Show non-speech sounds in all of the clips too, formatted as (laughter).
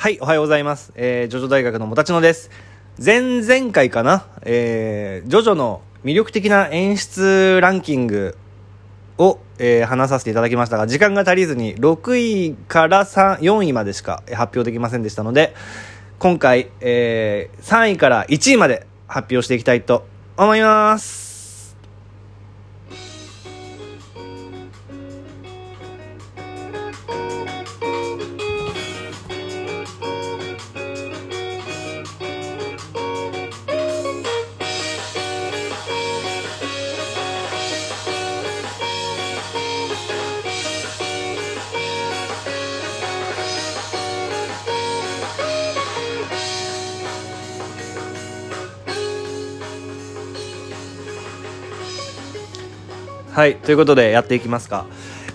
はい、おはようございます。えー、ジョジョ大学のもたちのです。前々回かな、えー、ジョジョの魅力的な演出ランキングを、えー、話させていただきましたが、時間が足りずに6位から3 4位までしか発表できませんでしたので、今回、えー、3位から1位まで発表していきたいと思います。はい、ということでやっていきますか。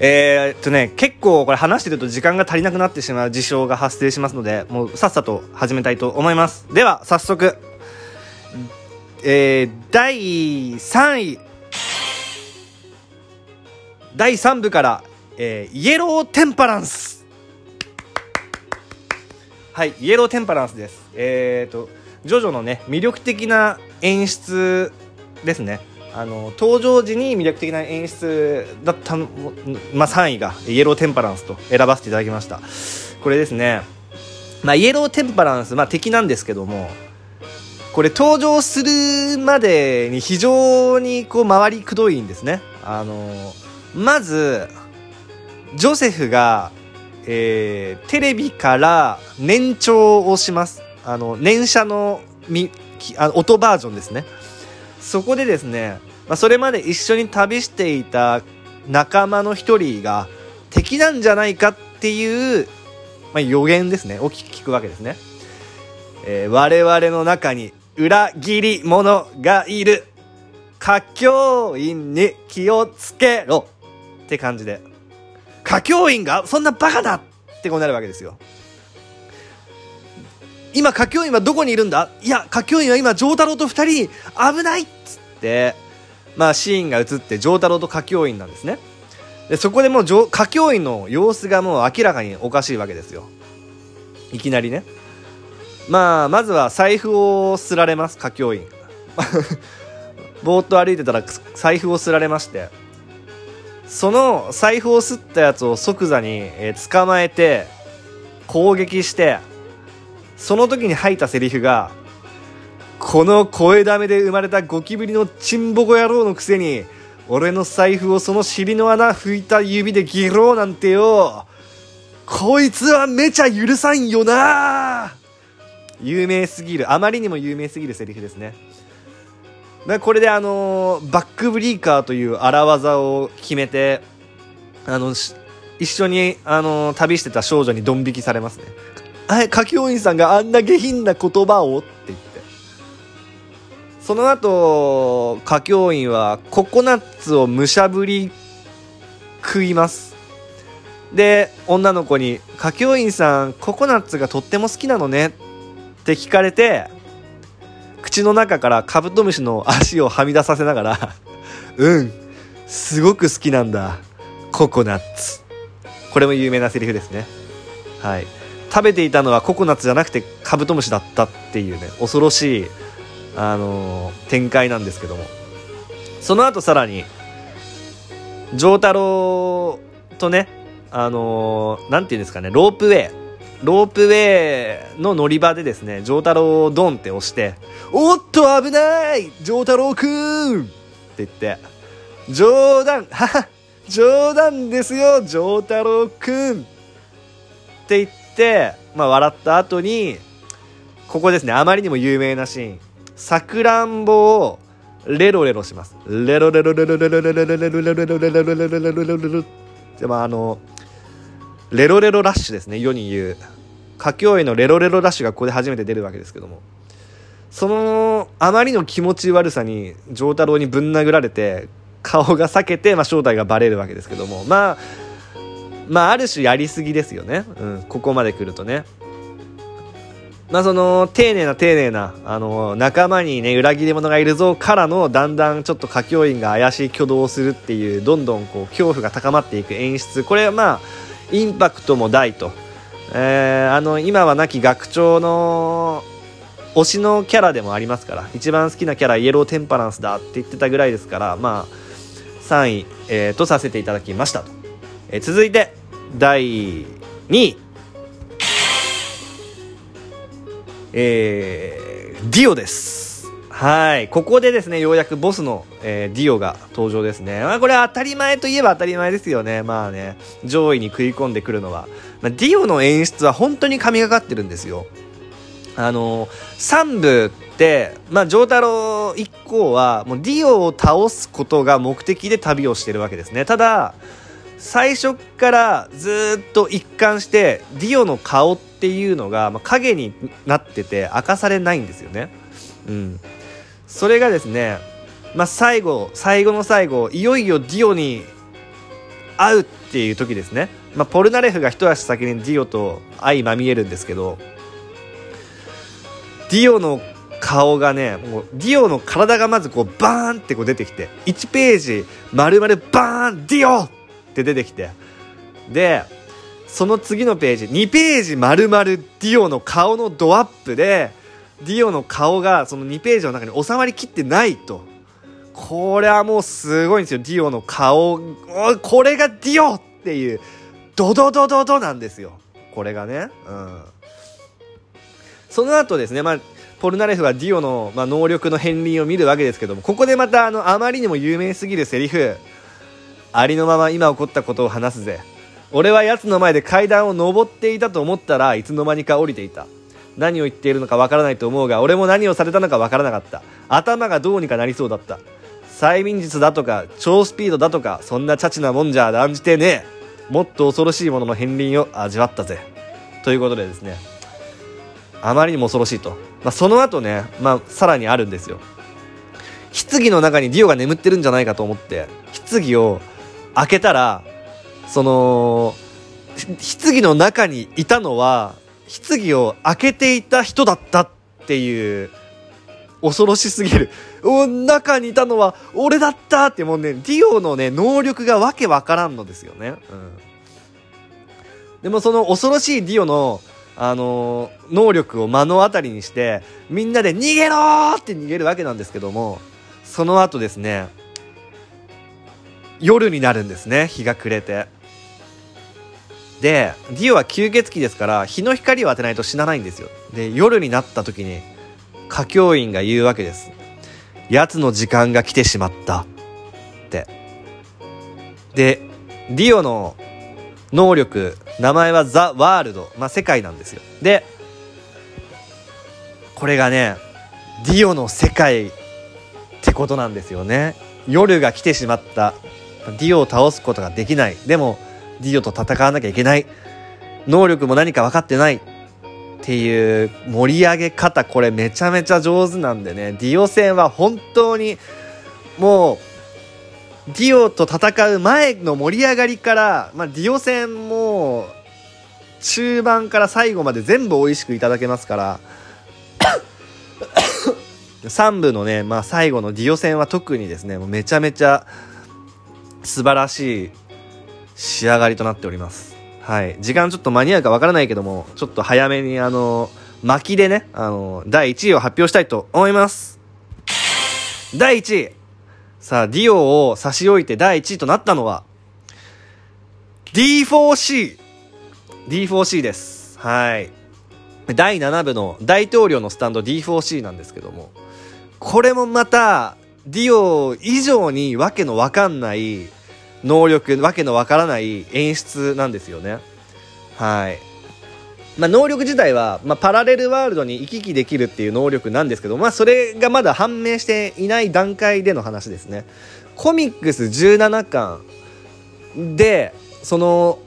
えー、っとね、結構これ話してると時間が足りなくなってしまう事象が発生しますので、もうさっさと始めたいと思います。では、早速、えー、第3位。第3部から、えー、イエローテンパランス。はい、イエローテンパランスです。えー、っと、ジョジョのね、魅力的な演出ですね。あの登場時に魅力的な演出だった、まあ、3位がイエローテンパランスと選ばせていただきました。これですね、まあ、イエローテンパランス、まあ、敵なんですけどもこれ登場するまでに非常にこう回りくどいんですね。あのまずジョセフが、えー、テレビから年長をします。あの年車のみあ音バージョンですね。そこでですね、まあ、それまで一緒に旅していた仲間の一人が敵なんじゃないかっていう、まあ、予言ですね。を聞くわけですね、えー、我々の中に裏切り者がいる。歌教員に気をつけろ。って感じで。歌教員がそんなバカだってこうなるわけですよ。今、歌教員はどこにいるんだ？いや、歌教員は今、丈太郎と二人に危ないっつって、まあ、シーンが映って、丈太郎と歌教員なんですね。で、そこでもう、歌教員の様子がもう明らかにおかしいわけですよ。いきなりね。まあ、まずは財布をすられます、歌教員。(laughs) ぼーっと歩いてたら財布をすられまして、その財布をすったやつを即座に、捕まえて、攻撃して、その時に吐いたセリフが、この声だめで生まれたゴキブリのチンボコ野郎のくせに、俺の財布をその尻の穴拭いた指でギローなんてよ。こいつはめちゃ許さんよな有名すぎる、あまりにも有名すぎるセリフですね。これであのー、バックブリーカーという荒技を決めて、あの、一緒に、あのー、旅してた少女にドン引きされますね。はい、歌教員さんがあんな下品な言葉をって言って。その後、歌教員はココナッツをむしゃぶり食います。で、女の子に、歌教員さん、ココナッツがとっても好きなのねって聞かれて、口の中からカブトムシの足をはみ出させながら (laughs) うん、すごく好きなんだ。ココナッツ。これも有名なセリフですね。はい。食べていたのはココナッツじゃなくてカブトムシだったっていうね恐ろしい、あのー、展開なんですけどもその後さらに丈太郎とねあのー、なんていうんですかねロープウェイロープウェイの乗り場でですね丈太郎をドンって押して「おっと危ない丈太郎くん!」って言って「冗談はは冗談ですよ丈太郎くん!」って言って、まあ、笑った後に、ここですね、あまりにも有名なシーン。さくらんぼをレロレロします。レロレロレロレロレロレロレロレロレロレロレロレロレロレロでもあの、レロレロラッシュですね、世に言う。歌教員のレロレロラッシュがここで初めて出るわけですけども。その、あまりの気持ち悪さに、丈太郎にぶん殴られて、顔が裂けて、まあ、正体がバレるわけですけども。まあ、まあ、ある種やりすぎですよね。うん、ここまで来るとね。まあ、その、丁寧な丁寧な、あの、仲間にね、裏切り者がいるぞからの、だんだんちょっと歌教員が怪しい挙動をするっていう、どんどんこう、恐怖が高まっていく演出。これはまあ、インパクトも大と。えー、あの今は亡き学長の推しのキャラでもありますから一番好きなキャライエローテンパランスだって言ってたぐらいですからまあ3位、えー、とさせていただきましたと、え、続いて第2位えー、ディオです。はい。ここでですねようやくボスの、えー、ディオが登場ですね、まあ、これは当たり前といえば当たり前ですよね。まあね上位に食い込んでくるのは、まあ、ディオの演出は本当に神がかってるんですよ。あの3部って、まあ、丈太郎一行はもうディオを倒すことが目的で旅をしてるわけですね。ただ最初からずっと一貫してディオの顔っていうのが、まあ、影になってて明かされないんですよね。うん。それがですねまあ最後最後の最後いよいよディオに会うっていう時ですね、まあ、ポルナレフが一足先にディオと相まみえるんですけどディオの顔がねもうディオの体がまずこうバーンってこう出てきて1ページ丸々バーンディオって出てきて。でその次のページ2ページ丸々ディオの顔のドアップでディオの顔がその2ページの中に収まりきってないと。これはもうすごいんですよディオの顔。これがディオっていうドドドドドなんですよ。これがね。うん。その後ですね、まあ、ポルナレフはディオの、まあ、能力の片鱗を見るわけですけどもここでまたあのあまりにも有名すぎるセリフ。ありのまま今起こったことを話すぜ。俺は奴の前で階段を上っていたと思ったらいつの間にか降りていた。何を言っているのかわからないと思うが俺も何をされたのかわからなかった。頭がどうにかなりそうだった。催眠術だとか超スピードだとかそんなチャチなもんじゃ断じてねえ。もっと恐ろしいものの片鱗を味わったぜ。ということでですね。あまりにも恐ろしいと。まあ、その後ね、まあ、さらにあるんですよ。棺の中にディオが眠ってるんじゃないかと思って、棺を開けたら、その、棺の中にいたのは、棺を開けていた人だったっていう、恐ろしすぎる。(laughs) お中にいたのは俺だったってもうね、ディオのね、能力がわけわからんのですよね。うん。でもその恐ろしいディオのあのー、能力を目の当たりにしてみんなで逃げろって逃げるわけなんですけどもその後ですね夜になるんですね。日が暮れて。でディオは吸血鬼ですから日の光を当てないと死なないんですよ。で夜になった時に歌教員が言うわけです。奴の時間が来てしまった。って。でディオの能力名前はザ・ワールド、まあ、世界なんですよ。でこれがねディオの世界ってことなんですよね。夜が来てしまった。ディオを倒すことができない。でもディオと戦わなきゃいけない。能力も何か分かってない。っていう盛り上げ方これめちゃめちゃ上手なんでね。ディオ戦は本当にもうディオと戦う前の盛り上がりから、まあ、ディオ戦も中盤から最後まで全部美味しくいただけますから。(coughs) 3部のね、まあ、最後のディオ戦は特にですねもうめちゃめちゃ素晴らしい仕上がりとなっておりますはい時間ちょっと間に合うかわからないけどもちょっと早めにあの巻きでねあの第1位を発表したいと思います第1位さあ、ディオを差し置いて第1位となったのは、D4C。D4C です。はい。第7部の大統領のスタンド D4C なんですけども、これもまた、ディオ以上にわけのわかんない能力、わけのわからない演出なんですよね。はい。まあ、能力自体は、まあ、パラレルワールドに行き来できるっていう能力なんですけど、まあ、それがまだ判明していない段階での話ですね。コミックス17巻で、その、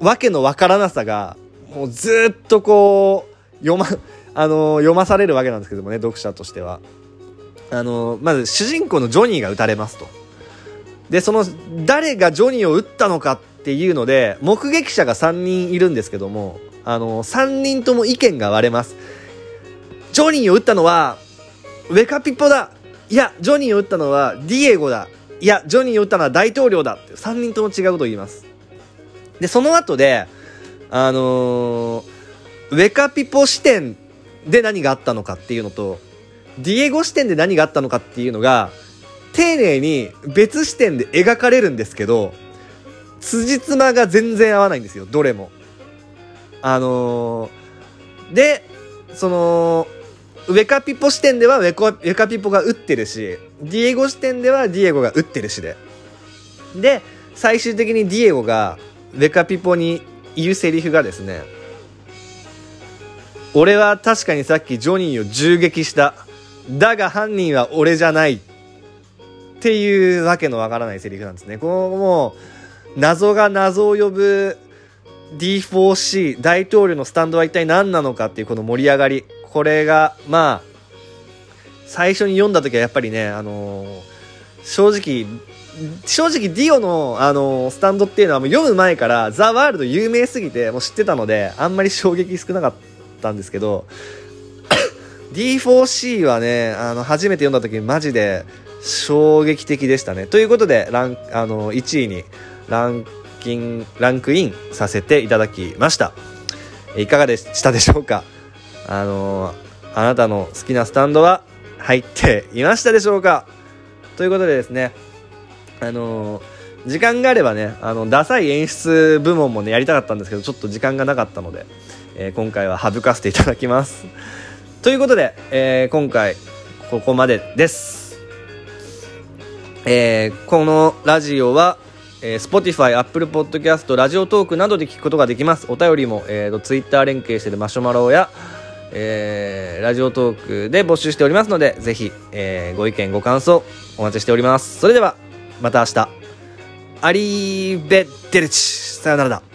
わけのわからなさが、もうずっとこう、読ま、あの読まされるわけなんですけどもね、読者としては。あのまず主人公のジョニーが撃たれますと。で、その、誰がジョニーを撃ったのかっていうので、目撃者が3人いるんですけども、あの、3人とも意見が割れます。ジョニーを撃ったのは、ウェカピポだいや、ジョニーを撃ったのはディエゴだいや、ジョニーを撃ったのは大統領だって3人とも違うことを言います。で、その後で、あのー、ウェカピポ視点で何があったのかっていうのと、ディエゴ視点で何があったのかっていうのが、丁寧に別視点で描かれるんですけど、辻褄が全然合わないんですよ、どれも。あのー、で、その、ウェカピポ視点ではウェコウェカピポが打ってるし、ディエゴ視点ではディエゴが打ってるしで。で、最終的にディエゴがウェカピポに言うセリフがですね、俺は確かにさっきジョニーを銃撃した。だが犯人は俺じゃない。っていうわけのわからないセリフなんですね。このもう、謎が謎を呼ぶ D4C 大統領のスタンドは一体何なのかっていうこの盛り上がり。これが、まあ、最初に読んだ時はやっぱりね、あのー、正直、正直ディオの、あのー、スタンドっていうのはもう読む前からザ・ワールド有名すぎてもう知ってたので、あんまり衝撃少なかったんですけど、D4C はね、あの、初めて読んだ時マジで衝撃的でしたね。ということで、ラン、あの、1位にランキン、ランクインさせていただきました。いかがでしたでしょうか？あのあなたの好きなスタンドは入っていましたでしょうか？ということでですね、あの時間があればね、あの、ダサい演出部門もね、やりたかったんですけど、ちょっと時間がなかったので、えー、今回は省かせていただきます。ということで、えー、今回、ここまでです。えー、このラジオは、えー、Spotify、Apple Podcast、ラジオトークなどで聞くことができます。お便りも、えーと、Twitter 連携しているマシュマロや、えー、ラジオトークで募集しておりますので、ぜひ、えー、ご意見、ご感想、お待ちしております。それでは、また明日。アリーベッデルチさよならだ。